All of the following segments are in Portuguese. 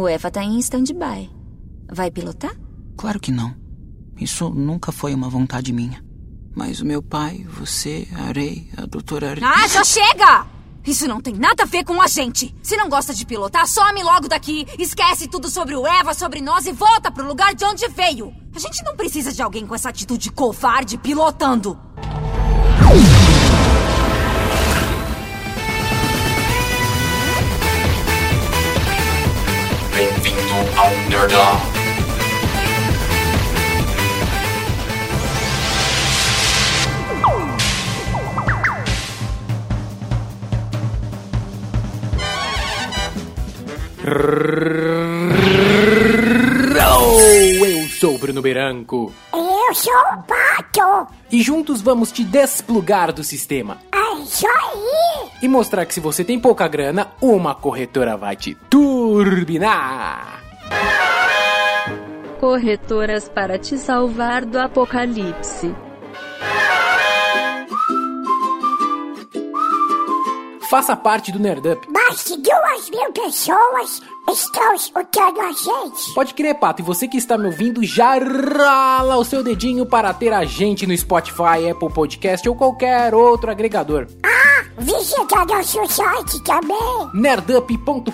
O Eva tá em stand-by. Vai pilotar? Claro que não. Isso nunca foi uma vontade minha. Mas o meu pai, você, a Arei, a doutora Arei... Ah, já chega! Isso não tem nada a ver com a gente. Se não gosta de pilotar, some logo daqui. Esquece tudo sobre o Eva, sobre nós e volta pro lugar de onde veio. A gente não precisa de alguém com essa atitude covarde pilotando. Nerdão. Eu sou o Bruno Beranco. Eu sou o Pato. E juntos vamos te desplugar do sistema. É isso aí. E mostrar que se você tem pouca grana, uma corretora vai te turbinar. Corretoras para te salvar do apocalipse. Faça parte do Nerdup. Mais de duas mil pessoas estão escutando a gente. Pode crer, Pato, e você que está me ouvindo, já rala o seu dedinho para ter a gente no Spotify, Apple Podcast ou qualquer outro agregador. Ah, visita nosso site também. nerdup.com.br.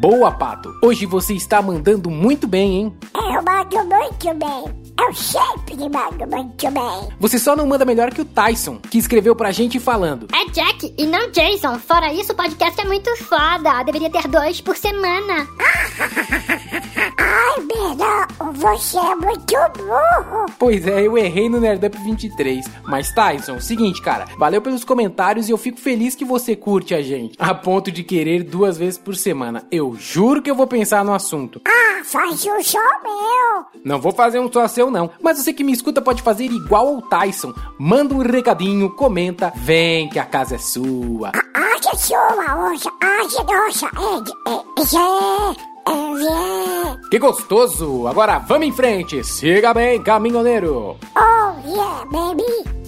Boa, Pato. Hoje você está mandando muito bem, hein? Eu mando muito bem. Eu sempre mando muito bem. Você só não manda melhor que o Tyson, que escreveu pra gente falando. É Jack e não Jason. Fora isso, o podcast é muito foda. Deveria ter dois por semana. Ai, Berão, você é muito burro. Pois é, eu errei no Nerdup 23. Mas Tyson, seguinte, cara, valeu pelos comentários e eu fico feliz que você curte a gente. A ponto de querer duas vezes por semana. Eu juro que eu vou pensar no assunto. Ah, faz um só meu. Não vou fazer um só seu, não. Mas você que me escuta pode fazer igual ao Tyson. Manda um recadinho, comenta. Vem que a casa é sua. Ah, que sua hoje. Ah, que nossa. É, é, é, é, Que gostoso! Agora vamos em frente. Siga bem, caminhoneiro. Oh, yeah, baby.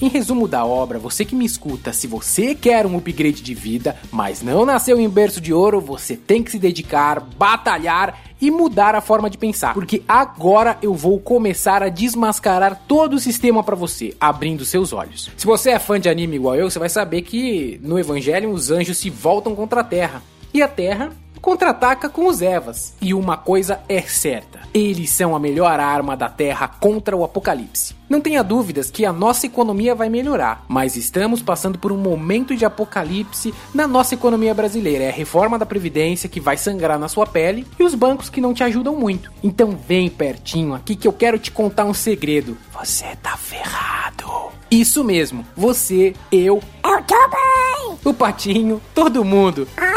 Em resumo da obra, você que me escuta, se você quer um upgrade de vida, mas não nasceu em berço de ouro, você tem que se dedicar, batalhar e mudar a forma de pensar, porque agora eu vou começar a desmascarar todo o sistema para você, abrindo seus olhos. Se você é fã de anime igual eu, você vai saber que no Evangelho os anjos se voltam contra a Terra. E a Terra contra-ataca com os Evas. E uma coisa é certa: eles são a melhor arma da Terra contra o apocalipse. Não tenha dúvidas que a nossa economia vai melhorar, mas estamos passando por um momento de apocalipse na nossa economia brasileira. É a reforma da Previdência que vai sangrar na sua pele e os bancos que não te ajudam muito. Então vem pertinho aqui que eu quero te contar um segredo. Você tá ferrado. Isso mesmo, você, eu, Eu também. o Patinho, todo mundo. Meu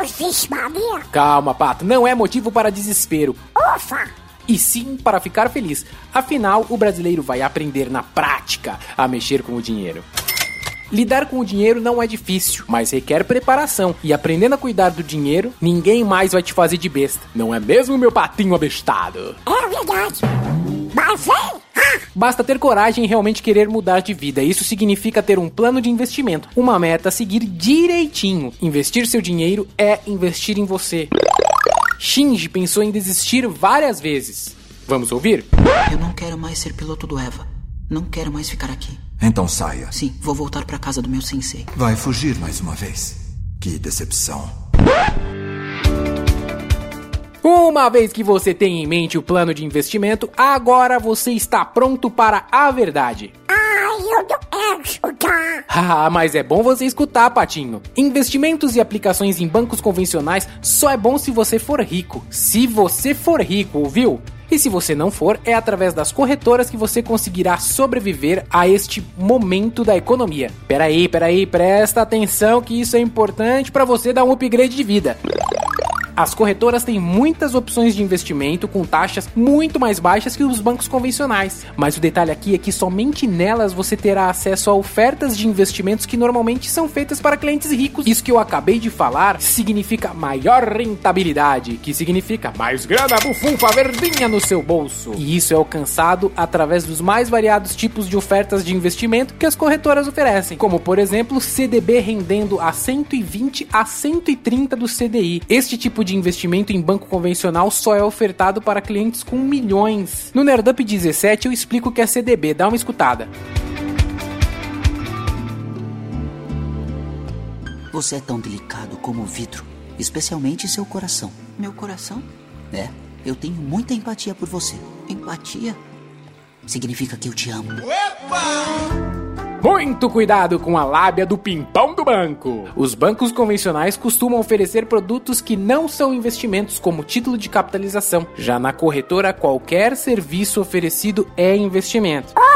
Deus, vixe Maria. Calma, Pato, não é motivo para desespero. Ufa. e sim para ficar feliz. Afinal, o brasileiro vai aprender na prática a mexer com o dinheiro. Lidar com o dinheiro não é difícil, mas requer preparação. E aprendendo a cuidar do dinheiro, ninguém mais vai te fazer de besta. Não é mesmo, meu patinho abestado? É verdade. Mas vem. Basta ter coragem e realmente querer mudar de vida. Isso significa ter um plano de investimento, uma meta a seguir direitinho. Investir seu dinheiro é investir em você. Shinji pensou em desistir várias vezes. Vamos ouvir? Eu não quero mais ser piloto do Eva. Não quero mais ficar aqui. Então saia. Sim, vou voltar pra casa do meu sensei. Vai fugir mais uma vez. Que decepção. Uma vez que você tem em mente o plano de investimento, agora você está pronto para a verdade. ai, eu não quero escutar. Ah, mas é bom você escutar, Patinho. Investimentos e aplicações em bancos convencionais só é bom se você for rico. Se você for rico, ouviu? E se você não for, é através das corretoras que você conseguirá sobreviver a este momento da economia. Peraí, peraí, presta atenção que isso é importante para você dar um upgrade de vida. As corretoras têm muitas opções de investimento com taxas muito mais baixas que os bancos convencionais. Mas o detalhe aqui é que somente nelas você terá acesso a ofertas de investimentos que normalmente são feitas para clientes ricos. Isso que eu acabei de falar significa maior rentabilidade, que significa mais grana bufunfa verdinha no seu bolso. E isso é alcançado através dos mais variados tipos de ofertas de investimento que as corretoras oferecem, como por exemplo CDB rendendo a 120 a 130 do CDI. Este tipo de investimento em banco convencional só é ofertado para clientes com milhões. No Nerdup 17 eu explico o que é CDB, dá uma escutada. Você é tão delicado como o vidro, especialmente seu coração. Meu coração? É, eu tenho muita empatia por você. Empatia? Significa que eu te amo. Muito cuidado com a lábia do pimpão do banco. Os bancos convencionais costumam oferecer produtos que não são investimentos, como título de capitalização. Já na corretora, qualquer serviço oferecido é investimento. Louco,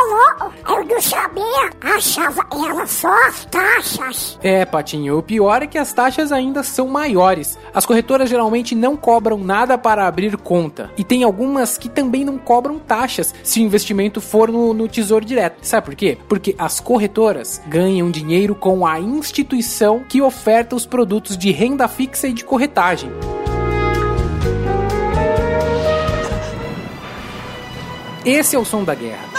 eu não sabia. Achava ela só as taxas. É, Patinho, o pior é que as taxas ainda são maiores. As corretoras geralmente não cobram nada para abrir conta. E tem algumas que também não cobram taxas se o investimento for no, no Tesouro Direto. Sabe por quê? Porque as corretoras ganham dinheiro com a instituição que oferta os produtos de renda fixa e de corretagem. Esse é o som da guerra.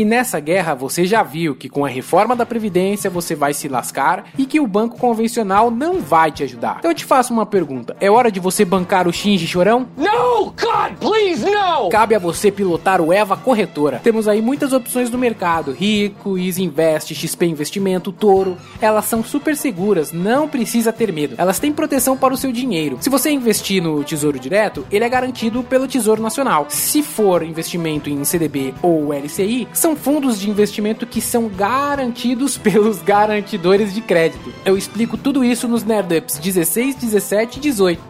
E nessa guerra você já viu que com a reforma da Previdência você vai se lascar e que o banco convencional não vai te ajudar. Então eu te faço uma pergunta: é hora de você bancar o Shinji Chorão? No, God, please, no! Cabe a você pilotar o Eva Corretora. Temos aí muitas opções no mercado: Rico, Easy Invest, XP Investimento, Toro. Elas são super seguras, não precisa ter medo. Elas têm proteção para o seu dinheiro. Se você investir no Tesouro Direto, ele é garantido pelo Tesouro Nacional. Se for investimento em CDB ou LCI, são fundos de investimento que são garantidos pelos garantidores de crédito. Eu explico tudo isso nos Nerdups 16, 17 e 18.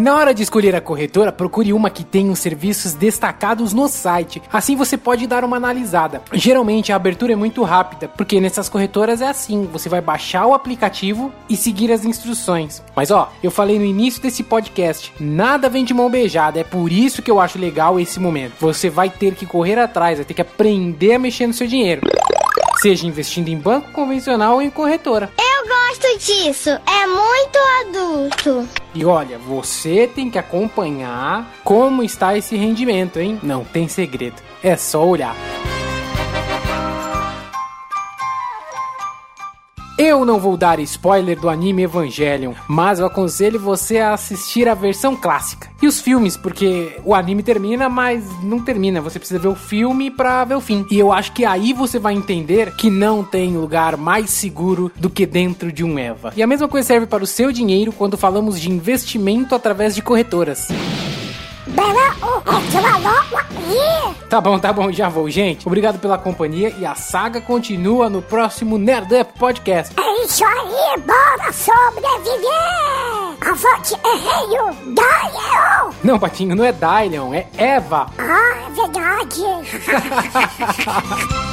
Na hora de escolher a corretora, procure uma que tenha os serviços destacados no site. Assim você pode dar uma analisada. Geralmente a abertura é muito rápida, porque nessas corretoras é assim: você vai baixar o aplicativo e seguir as instruções. Mas ó, eu falei no início desse podcast, nada vem de mão beijada, é por isso que eu acho legal esse momento. Você vai ter que correr atrás, vai ter que aprender a mexer no seu dinheiro. Seja investindo em banco convencional ou em corretora. Gosto disso, é muito adulto. E olha, você tem que acompanhar como está esse rendimento, hein? Não tem segredo, é só olhar. Eu não vou dar spoiler do anime Evangelion, mas eu aconselho você a assistir a versão clássica. E os filmes, porque o anime termina, mas não termina. Você precisa ver o filme pra ver o fim. E eu acho que aí você vai entender que não tem lugar mais seguro do que dentro de um Eva. E a mesma coisa serve para o seu dinheiro quando falamos de investimento através de corretoras. Tá bom, tá bom, já vou, gente. Obrigado pela companhia e a saga continua no próximo Nerd Up Podcast. É isso aí, bora sobreviver! Avante, errei o Dylion! Não, Patinho, não é Dylion, é Eva. Ah, é verdade.